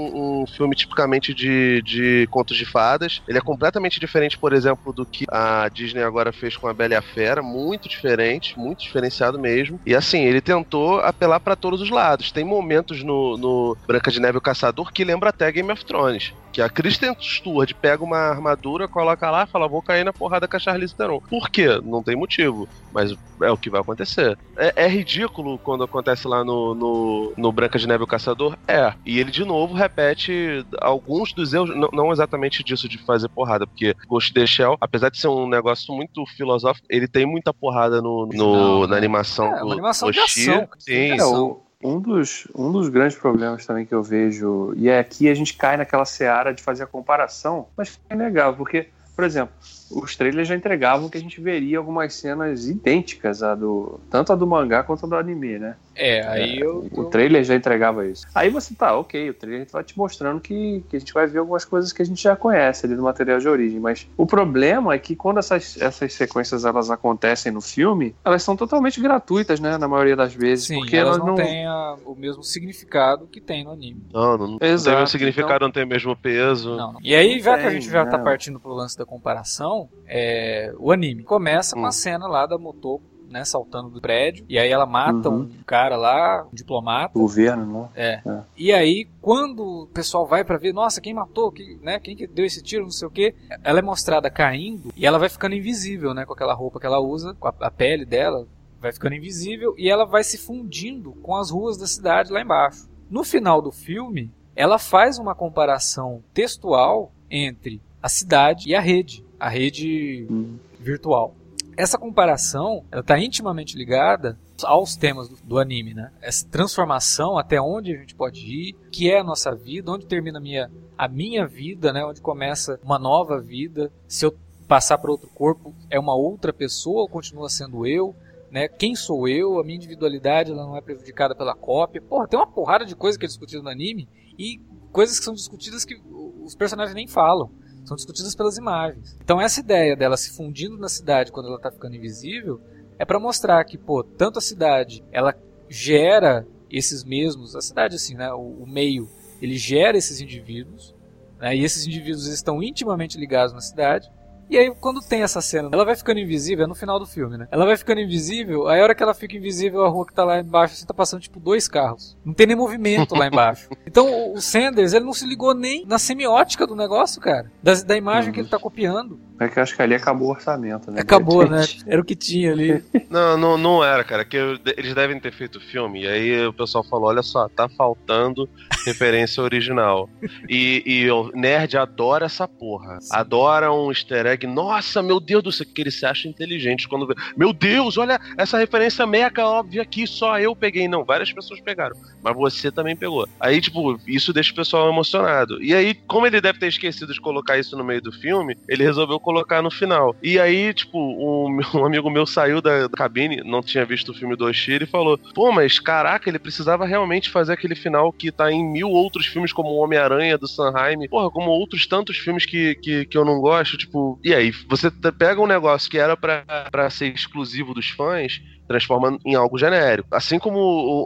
um filme tipicamente de, de contos de fadas. Ele é completamente diferente, por exemplo, do que a Disney agora fez com a Bela e a Fera, muito diferente, muito diferenciado mesmo. E assim, ele tentou apelar pra todos os lados. Tem momentos no, no Branca de Neve o Caçador que lembra até Game of Thrones. Que a Kristen Stewart pega uma armadura, coloca lá e fala: Vou cair na porrada com a Charlize Theron. Por quê? Não tem motivo. Mas é o que vai acontecer. É, é ridículo quando acontece lá no, no, no Branca de Neve o Caçador? É. E ele de novo repete alguns dos erros, não, não exatamente disso de fazer porrada, porque Ghost in the Shell, apesar de ser um negócio muito filosófico, ele tem muita porrada no, no- na animação É, do uma animação de Oshii. ação. Sim, É, o- um, dos, um dos grandes problemas também que eu vejo, e é aqui a gente cai naquela seara de fazer a comparação, mas é inegável, porque, por exemplo, os trailers já entregavam que a gente veria algumas cenas idênticas a do tanto a do mangá quanto a do anime, né? É, aí eu. O eu- trailer já entregava isso. Aí você tá, ok, o trailer vai te mostrando que, que a gente vai ver algumas coisas que a gente já conhece ali do material de origem. Mas o problema é que quando essas, essas sequências elas acontecem no filme, elas são totalmente gratuitas, né? Na maioria das vezes. Sim, porque elas elas não não. têm a- o mesmo significado que tem no anime. Não, não, não tem o Exato, mesmo significado, então- não tem o mesmo peso. Não, não. E aí, já que a gente já tá não. partindo pro lance da comparação, é, o anime começa com Hum. a cena lá da Motoko, né, saltando do prédio, e aí ela mata Uhum. um cara lá, um diplomata. O governo, né? E aí, quando o pessoal vai pra ver, nossa, quem matou, quem, né, quem que deu esse tiro, não sei o que, ela é mostrada caindo e ela vai ficando invisível, né, com aquela roupa que ela usa, com a, a pele dela, vai ficando invisível e ela vai se fundindo com as ruas da cidade lá embaixo. No final do filme, ela faz uma comparação textual entre a cidade e a rede, a rede Hum. virtual. Essa comparação ela está intimamente ligada aos temas do, do anime, né? Essa transformação, até onde a gente pode ir, que é a nossa vida, onde termina a minha, a minha vida, né? Onde começa uma nova vida. Se eu passar para outro corpo, é uma outra pessoa ou continua sendo eu? Né? Quem sou eu? A minha individualidade ela não é prejudicada pela cópia. Porra, tem uma porrada de coisa que é discutida no anime e coisas que são discutidas que os personagens nem falam são discutidas pelas imagens. Então essa ideia dela se fundindo na cidade quando ela está ficando invisível é para mostrar que, pô, tanto a cidade ela gera esses mesmos, a cidade assim, né, o, o meio, ele gera esses indivíduos, né, e esses indivíduos estão intimamente ligados na cidade. E aí, quando tem essa cena, ela vai ficando invisível, é no final do filme, né? Ela vai ficando invisível, aí a hora que ela fica invisível, a rua que tá lá embaixo, você tá passando tipo dois carros. Não tem nem movimento lá embaixo. Então o Sanders, ele não se ligou nem na semiótica do negócio, cara. Da, da imagem que ele tá copiando. É que eu acho que ali acabou o orçamento, né? Acabou, De né? Era o que tinha ali. Não, não, não era, cara. Que eles devem ter feito o filme. E aí o pessoal falou: olha só, tá faltando referência original. E, e o nerd adora essa porra. Adora um easter egg. Nossa, meu Deus do céu, que ele se acha inteligente quando vê. Meu Deus, olha essa referência mega óbvia aqui, só eu peguei. Não, várias pessoas pegaram. Mas você também pegou. Aí, tipo, isso deixa o pessoal emocionado. E aí, como ele deve ter esquecido de colocar isso no meio do filme, ele resolveu colocar no final. E aí, tipo, um, um amigo meu saiu da, da cabine, não tinha visto o filme do Oshiro e falou: Pô, mas caraca, ele precisava realmente fazer aquele final que tá em mil outros filmes, como o Homem-Aranha do Sanheim, porra, como outros tantos filmes que, que, que eu não gosto, tipo. E aí, você pega um negócio que era pra ser exclusivo dos fãs transforma em algo genérico. Assim como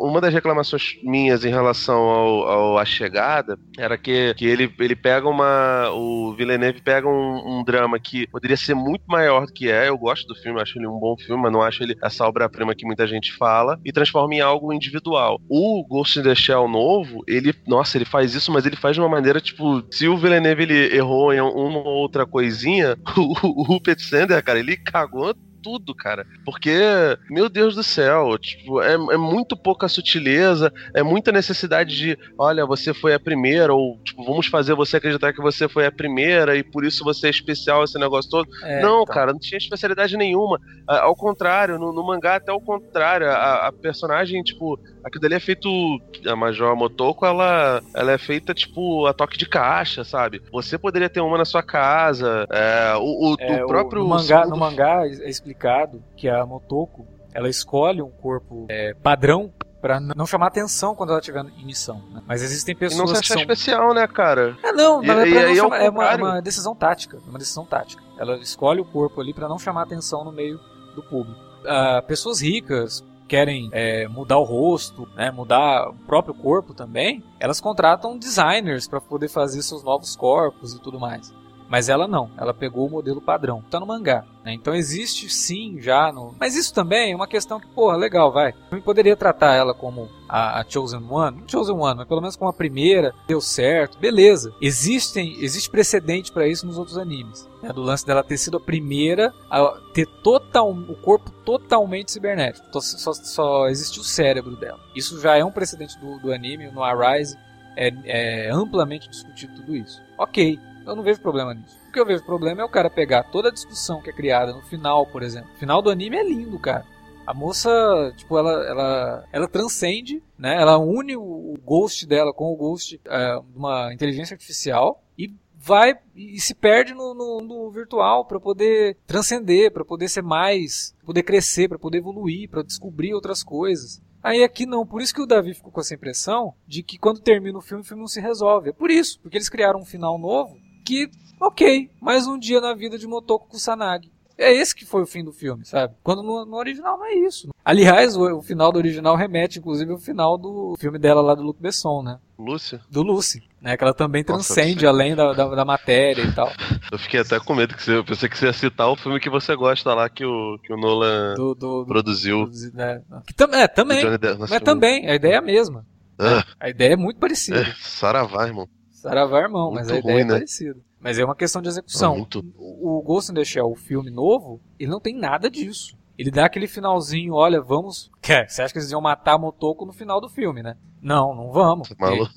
uma das reclamações minhas em relação ao, ao A Chegada era que, que ele, ele pega uma. O Villeneuve pega um, um drama que poderia ser muito maior do que é. Eu gosto do filme, acho ele um bom filme, mas não acho ele essa obra-prima que muita gente fala, e transforma em algo individual. O Ghost in the Shell novo, ele. Nossa, ele faz isso, mas ele faz de uma maneira, tipo, se o Villeneuve ele errou em uma ou outra coisinha, o, Rupert Sanders, cara, ele cagou tudo, cara. Porque, meu Deus do céu, tipo, é, é muito pouca sutileza, é muita necessidade de, olha, você foi a primeira, ou, tipo, vamos fazer você acreditar que você foi a primeira e por isso você é especial, esse negócio todo. É, não, então. cara, não tinha especialidade nenhuma. Ao contrário, no, no mangá até o contrário, a, a personagem, tipo, aquilo dali é feito, a Major Motoko, ela, ela é feita, tipo, a toque de caixa, sabe? Você poderia ter uma na sua casa, é, o, o, É, o próprio... no, mangá, segundo no mangá é explicado que a Motoko ela escolhe um corpo é, padrão pra n- não chamar atenção quando ela estiver em missão. né? Mas existem E não pessoas se que achar são especial, né, cara? É, não, E- é, não ao chamar- é uma, contrário- uma decisão tática. é Uma decisão tática. Ela escolhe o corpo ali pra não chamar atenção no meio do público. Ah, pessoas ricas querem é, mudar o rosto, né, mudar o próprio corpo também, elas contratam designers pra poder fazer seus novos corpos e tudo mais. Mas ela não, ela pegou o modelo padrão, tá no mangá. né? Então existe sim já no. Mas isso também é uma questão que, porra, legal, vai. Eu poderia tratar ela como a, a Chosen One, não Chosen One, mas pelo menos como a primeira, deu certo, beleza. Existem, existe precedente pra isso nos outros animes. né? Do lance dela ter sido a primeira a ter total, o corpo totalmente cibernético. Então, Só, só existe o cérebro dela. Isso já é um precedente do, do anime, no Arise é, é amplamente discutido tudo isso. Ok, eu não vejo problema nisso. O que eu vejo problema é o cara pegar toda a discussão que é criada no final, por exemplo. O final do anime é lindo, cara. A moça, tipo, ela, ela, ela transcende, né? Ela une o, ghost dela com o ghost é, de uma inteligência artificial e vai e se perde no, no, no virtual para poder transcender, para poder ser mais, poder crescer, para poder evoluir, para descobrir outras coisas. Aí aqui não, por isso que o Davi ficou com essa impressão de que quando termina o filme, o filme não se resolve. É por isso, porque eles criaram um final novo que, ok, mais um dia na vida de Motoko Kusanagi. É esse que foi o fim do filme, sabe? Quando no, no original não é isso. Aliás, o, o final do original remete, inclusive, ao final do filme dela lá do Luc Besson, né? Lúcia? Do Lucy, né? Que ela também Nossa, transcende sim. além da, da, da matéria e tal. Eu fiquei até com medo, que você, eu pensei que você ia citar o filme que você gosta lá, que o, que o Nolan Do, do, produziu. do- né? que tam, é, também. Nossa, Mas também, a ideia é a mesma. Ah, A ideia é muito parecida. é, Saravá, irmão. Saravá, irmão, mas a ideia ruim, é né? parecida. Mas é uma questão de execução. Muito. O Ghost in the Shell, o filme novo, ele não tem nada disso. Ele dá aquele finalzinho, olha, vamos. Quer? Você acha que eles iam matar Motoko no final do filme, né? Não, não vamos. Maluco.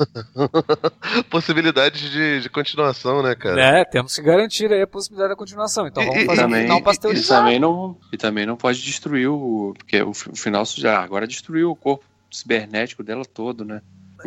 Possibilidade de, de continuação, né, cara? É, temos que garantir aí a possibilidade da continuação. Então E- vamos e- fazer um também, final e pasteurizado. também não e também não pode destruir o porque o, o final já agora destruiu o corpo cibernético dela todo, né?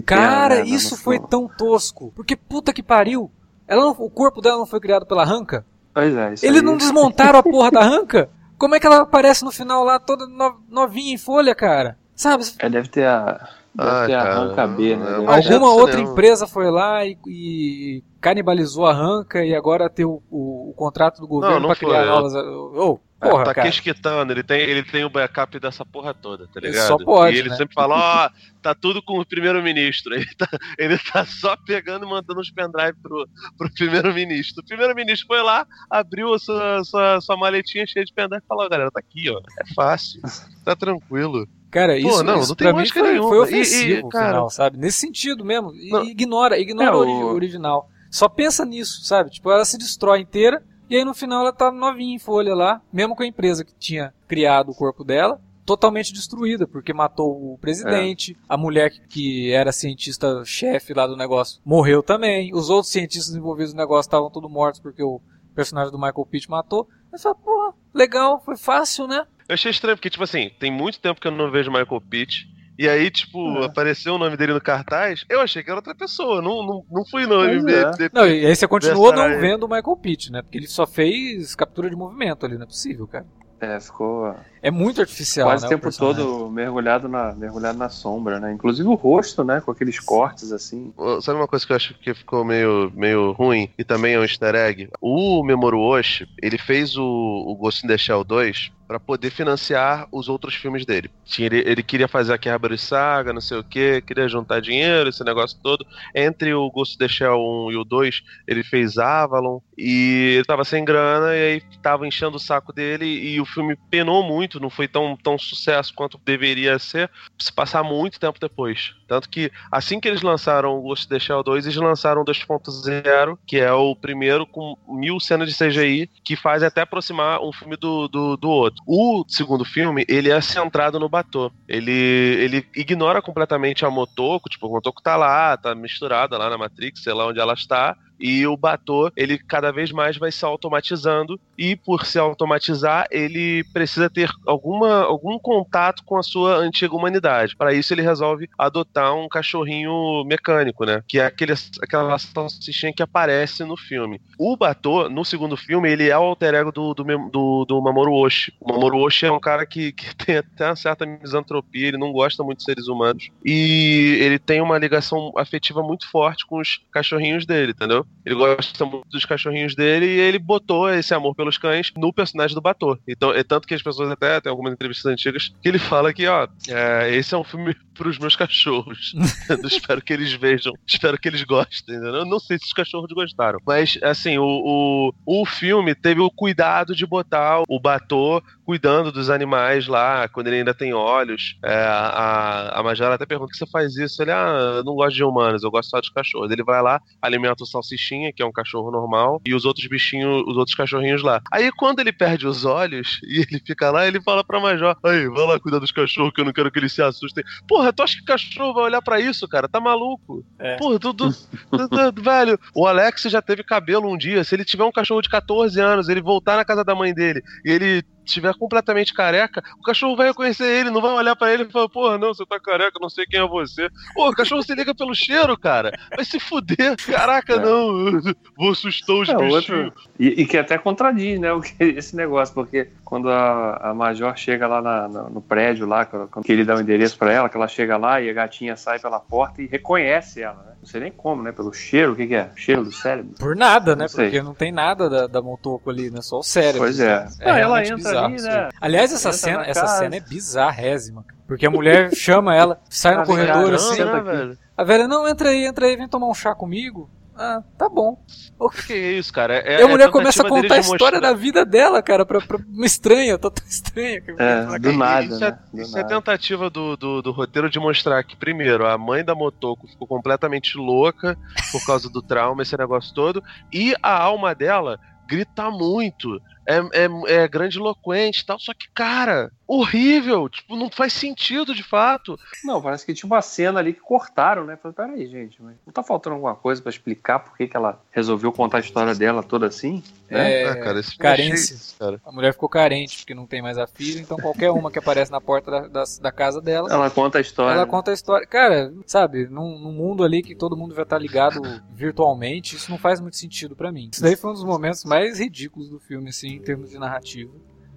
Cara, É, né, isso foi tão tosco. Porque puta que pariu. Ela o corpo dela não foi criado pela Ranca? Pois é, isso Eles aí- não desmontaram a porra da Ranca? Como é que ela aparece no final lá toda no- novinha em folha, cara? Sabe? É, deve ter a Ah, cara, arranca B, né? adianta Alguma outra empresa foi lá e, e canibalizou a Ranca e agora tem o, o- o contrato do governo não pra criar foi. novas. Ô, É, porra, tá cara. quesquitando, ele tem, ele tem o backup dessa porra toda, tá Ele ligado? só pode, e ele né? sempre fala, ó, tá tudo com o primeiro-ministro. Ele tá, ele tá só pegando e mandando os pendrive pro, pro primeiro-ministro. O primeiro-ministro foi lá, abriu a sua, sua, sua maletinha cheia de pendrive e falou, galera, tá aqui, ó. É fácil. Tá tranquilo. Cara, Pô, isso, não, isso não pra mim foi, nenhuma. foi E- ofensivo e, no cara- final, sabe? Nesse sentido mesmo. E- Não. Ignora, ignora É, o o- ori- original. Só pensa nisso, sabe? Tipo, ela se destrói inteira e aí no final ela tá novinha em folha lá, mesmo com a empresa que tinha criado o corpo dela. Totalmente destruída, porque matou o presidente, a mulher que, era cientista-chefe lá do negócio morreu também, os outros cientistas envolvidos no negócio estavam todos mortos porque o personagem do Michael Pitt matou. Aí fala, porra, legal, foi fácil, né? Eu achei estranho, porque, tipo assim, tem muito tempo que eu não vejo Michael Pitt. E aí, tipo, É. apareceu o nome dele no cartaz. Eu achei que era outra pessoa. Não, não, não fui no Pois é. Não, e aí você continuou não aí. vendo o Michael Pitt, né? Porque ele só fez captura de movimento ali, não é possível, cara. É, ficou É muito artificial, quase né? o tempo personagem. todo mergulhado na, mergulhado na sombra, né? Inclusive o rosto, né? Com aqueles cortes assim. Sabe uma coisa que eu acho que ficou meio, meio ruim e também é um easter egg? O Memoru Oshii, ele fez o, o Ghost in the Shell 2 pra poder financiar os outros filmes dele. Tinha- Ele, ele queria fazer a Kerberos Saga, não sei o que, queria juntar dinheiro, esse negócio todo. Entre o Ghost in the Shell 1 e o 2, ele fez Avalon e ele tava sem grana e aí tava enchendo o saco dele e o filme penou muito, não foi tão, tão sucesso quanto deveria ser, se passar muito tempo depois. Tanto que assim que eles lançaram o Ghost in the Shell 2, eles lançaram o 2.0, que é o primeiro com mil cenas de CGI, que faz até aproximar um filme do, do, do outro. O segundo filme, ele é centrado no Batô. Ele, ele ignora completamente a Motoko, tipo, a Motoko tá lá, tá misturada lá na Matrix, sei lá onde ela está, e o Batô, ele cada vez mais vai se automatizando e por se automatizar, ele precisa ter alguma, algum contato com a sua antiga humanidade. Para isso ele resolve adotar um cachorrinho mecânico, né? Que é aquele, aquela salsichinha que aparece no filme. O Batô, no segundo filme, ele é o alter ego do, do, do, do Mamoru Oshii. O Mamoru Oshii é um cara que, que tem até uma certa misantropia, ele não gosta muito de seres humanos. E ele tem uma ligação afetiva muito forte com os cachorrinhos dele, entendeu? Ele gosta muito dos cachorrinhos dele e ele botou esse amor pelos cães no personagem do Batô. Então, é tanto que as pessoas até tem algumas entrevistas antigas que ele fala que, ó, é, esse é um filme pros meus cachorros. Espero que eles vejam, espero que eles gostem. entendeu? Eu não sei se os cachorros gostaram, mas assim, o, o, o filme teve o cuidado de botar o Batô cuidando dos animais lá, quando ele ainda tem olhos. É, a, a Majora até pergunta: que você faz isso? Ele, ah, eu não gosto de humanos, eu gosto só de cachorros. Ele vai lá, alimenta o salsichinha, que é um cachorro normal, e os outros bichinhos, os outros cachorrinhos lá. Aí quando ele perde os olhos e ele fica lá, ele fala pra Major: aí, vai lá cuidar dos cachorros que eu não quero que eles se assustem. Porra, tu acha que cachorro vai olhar pra isso, cara? Tá maluco? É. Porra, tu, tu, tu- tu- velho, o Alex já teve cabelo um dia. Se ele tiver um cachorro de 14 anos, ele voltar na casa da mãe dele e ele estiver completamente careca, o cachorro vai reconhecer ele, não vai olhar pra ele e falar, porra, não, você tá careca, não sei quem é você. Pô, o cachorro se liga pelo cheiro, cara. Vai se fuder. Caraca, É. não. Vou assustar os É, bichinhos. outro... e, e que até contradiz, né, o que- esse negócio, porque quando a, a Major chega lá na- na- no prédio lá, quando ele dá o endereço pra ela, que ela chega lá e a gatinha sai pela porta e reconhece ela, né? Não sei nem como, né? Pelo cheiro, o que, que é? Cheiro do cérebro? Por nada, né? Não sei. Porque não tem nada da, da Motoko ali, né? Só o cérebro. Pois é. É Ah, ela entra bizarro ali, né? Aliás, essa Entra cena, na essa casa. cena é bizarrésima. Porque a mulher chama ela, sai no corredor não, assim. velho? A velha, não, entra aí, entra aí, vem tomar um chá comigo. Ah, tá bom. O que é isso, cara? É, e a é mulher começa a contar a dele de história mostrar- da vida dela, cara, pra, pra uma estranha, total estranha. É, do nada, Isso, é, né? Do isso é nada. tentativa do, do, do roteiro de mostrar que, primeiro, a mãe da Motoko ficou completamente louca por causa do trauma, esse negócio todo, e a alma dela grita muito, é, é, é grandiloquente e tal, só que, cara, horrível, tipo, não faz sentido de fato. Não, parece que tinha uma cena ali que cortaram, né? Falei, peraí, gente, mas não tá faltando alguma coisa pra explicar por que, que ela resolveu contar a história dela toda assim? Né? É, Ah, cara, carência. é cheio disso, cara. A mulher ficou carente porque não tem mais a filha, então qualquer uma que aparece na porta da, da, da casa dela, Ela conta a história. ela né? conta a história. Cara, sabe, num, num mundo ali que todo mundo vai estar ligado virtualmente, isso não faz muito sentido pra mim. Isso daí foi um dos momentos mais ridículos do filme, assim, em termos de narrativa.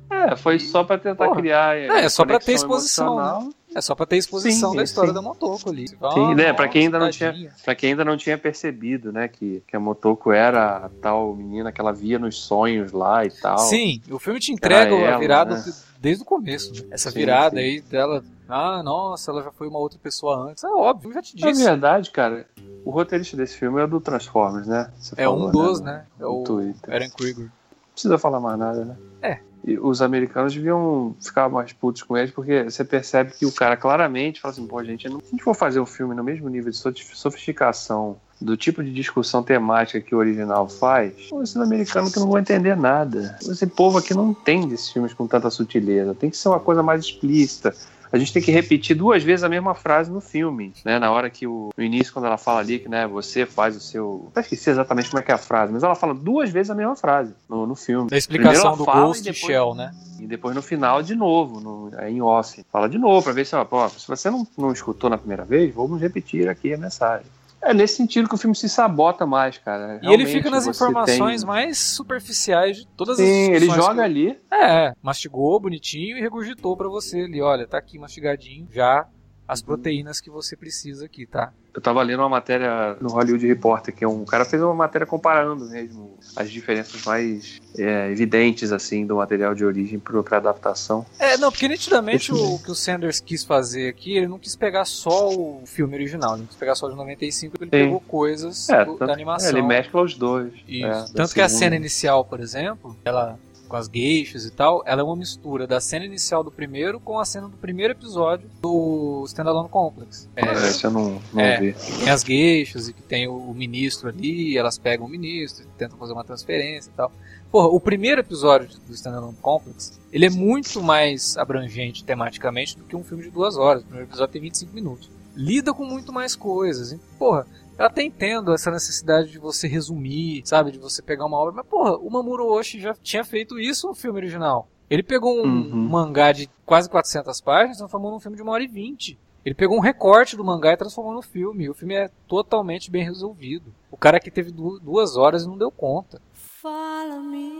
É, foi só pra tentar Porra. criar. É, é só pra ter exposição, emocional. É só pra ter exposição Sim, da história sim. da Motoko ali. Fala, Sim, "Ah, né, pra nossa, quem ainda não tadinha." Pra quem ainda não tinha percebido, né, que, que a Motoko era a tal menina que ela via nos sonhos lá e tal. Sim, o filme te entrega a virada né? desde o começo. né? Essa Sim, virada sim. aí dela, ah, nossa, ela já foi uma outra pessoa antes. É óbvio, eu já te Na disse. verdade, cara, o roteirista desse filme é o do Transformers, né? Você É falou, um dos, no- né? É o Twitter. Eren Krieger. Não precisa falar mais nada, né? É. Os americanos deviam ficar mais putos com eles, porque você percebe que o cara claramente fala assim, pô, gente, não- se a gente for fazer um filme no mesmo nível de sof- sofisticação do tipo de discussão temática que o original faz, pô, esses americanos que não vão entender nada. Esse povo aqui não entende esses filmes com tanta sutileza. Tem que ser uma coisa mais explícita. A gente tem que repetir duas vezes a mesma frase no filme, né? Na hora que o no início, quando ela fala ali que, né, você faz o seu. Eu esqueci exatamente como é que é a frase, mas ela fala duas vezes a mesma frase no, no filme. Da explicação do ela Ghost e depois- Shell, né? E depois no final, de novo, no, é em off. Fala de novo, pra ver se, ó, pô, se você não, não escutou na primeira vez, vamos repetir aqui a mensagem. É nesse sentido que o filme se sabota mais, cara. E ele Realmente, fica nas informações tem- mais superficiais de todas as Sim, ele joga que- ali. É, mastigou bonitinho e regurgitou pra você ali. Olha, tá aqui mastigadinho já as proteínas que você precisa aqui, tá? Eu tava lendo uma matéria no Hollywood Reporter, que é um cara fez uma matéria comparando mesmo as diferenças mais é, evidentes, assim, do material de origem para outra adaptação. É, não, porque nitidamente Esse- o que o Sanders quis fazer aqui, ele não quis pegar só o filme original, ele não quis pegar só o de 95, ele Sim. pegou coisas É, do- tanto- da animação. é, ele mescla os dois. Isso. É, Tanto que a segunda. cena inicial, por exemplo, ela com as geixas e tal, ela é uma mistura da cena inicial do primeiro com a cena do primeiro episódio do Standalone Complex. É, É, eu não, não É. vi. tem as geixas e que tem o, ministro ali, elas pegam o ministro, tentam fazer uma transferência e tal. Porra, o primeiro episódio do Standalone Complex, ele é muito mais abrangente tematicamente do que um filme de duas horas. O primeiro episódio tem 25 minutos. Lida com muito mais coisas. Porra, eu até entendo essa necessidade de você resumir, sabe? De você pegar uma obra. Mas, porra, o Mamoru Oshii já tinha feito isso no filme original. Ele pegou um Uhum. mangá de quase 400 páginas e transformou num filme de uma hora e vinte. Ele pegou um recorte do mangá e transformou no filme. O filme é totalmente bem resolvido. O cara que teve du- duas horas e não deu conta. Follow me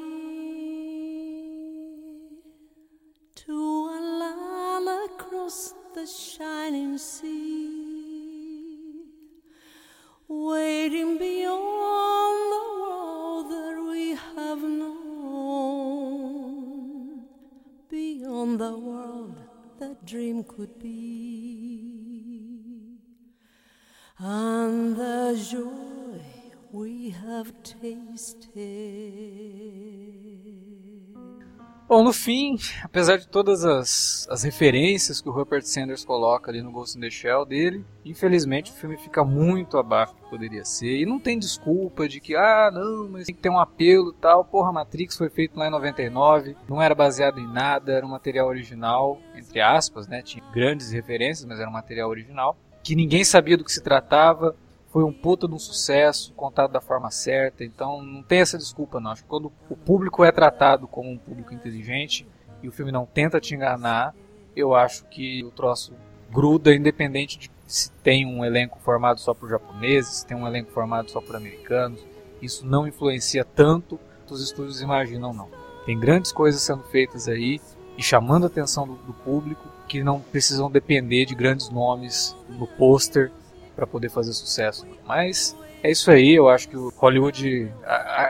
to a land across the shining sea, waiting beyond the world that we have known, beyond the world that dream could be, and the joy we have tasted. Bom, no fim, apesar de todas as, as referências que o Rupert Sanders coloca ali no Ghost in the Shell dele, infelizmente o filme fica muito abaixo do que poderia ser. E não tem desculpa de que, ah, não, mas tem que ter um apelo e tal. Porra, Matrix foi feito lá em 99, não era baseado em nada, era um material original, entre aspas, né? Tinha grandes referências, mas era um material original. Que ninguém sabia do que se tratava, foi um puta de um sucesso, contado da forma certa, então não tem essa desculpa não. Acho que quando o público é tratado como um público inteligente e o filme não tenta te enganar, eu acho que o troço gruda independente de se tem um elenco formado só por japoneses, se tem um elenco formado só por americanos. Isso não influencia tanto quanto os estúdios imaginam não. Tem grandes coisas sendo feitas aí e chamando a atenção do, do público que não precisam depender de grandes nomes no pôster para poder fazer sucesso. Mas é isso aí, eu acho que o Hollywood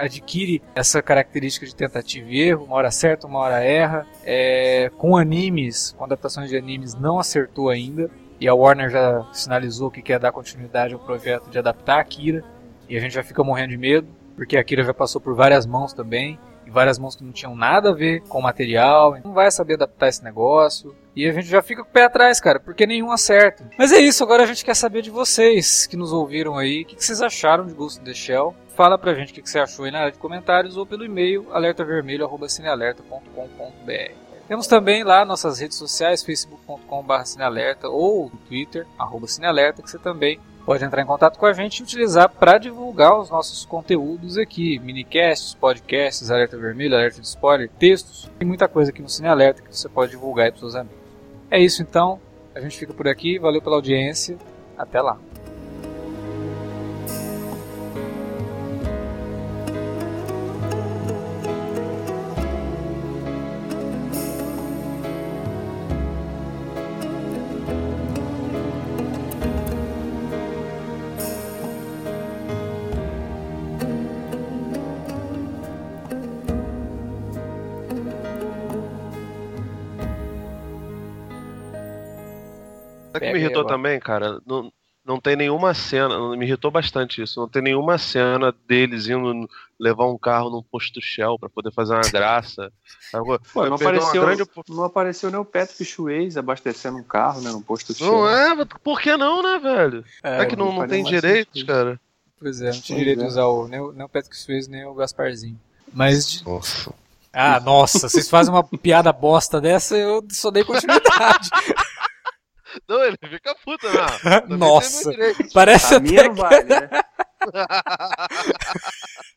adquire essa característica de tentativa e erro, uma hora acerta, uma hora erra. É, com animes, com adaptações de animes, não acertou ainda. E a Warner já sinalizou que quer dar continuidade ao projeto de adaptar Akira. E a gente já fica morrendo de medo, porque Akira já passou por várias mãos também. E várias mãos que não tinham nada a ver com o material. Não vai saber adaptar esse negócio. E a gente já fica com o pé atrás, cara, porque nenhum acerta. Mas é isso, agora a gente quer saber de vocês que nos ouviram aí. O que que vocês acharam de Ghost in the Shell? Fala pra gente o que que você achou aí na área de comentários ou pelo e-mail alertavermelho.cinealerta.com.br. Temos também lá nossas redes sociais, facebook.com.br cinealerta ou Twitter, arroba cinealerta, que você também pode entrar em contato com a gente e utilizar para divulgar os nossos conteúdos aqui, minicasts, podcasts, alerta vermelho, alerta de spoiler, textos, tem muita coisa aqui no Cine Alerta que você pode divulgar aí para seus amigos. É isso então, a gente fica por aqui, valeu pela audiência, até lá. Cara? Não, não tem nenhuma cena, me irritou bastante isso. Não tem nenhuma cena deles indo levar um carro num posto Shell pra poder fazer uma graça. Pô, não, apareceu, grande não apareceu nem o Patrick Swayze abastecendo um carro, né? Num posto de Não Shell. é? Por que não, né, velho? É, É, que não, não não tem direitos, sentido. cara. Pois é, não tinha Pois direito de é. usar o, nem, o, nem o Patrick Swayze, nem o Gasparzinho. Mas, de- Nossa. ah, nossa, vocês fazem uma piada bosta dessa, eu só dei continuidade. Não, ele fica puta, não. Também Nossa. Parece A até minha não vale, né?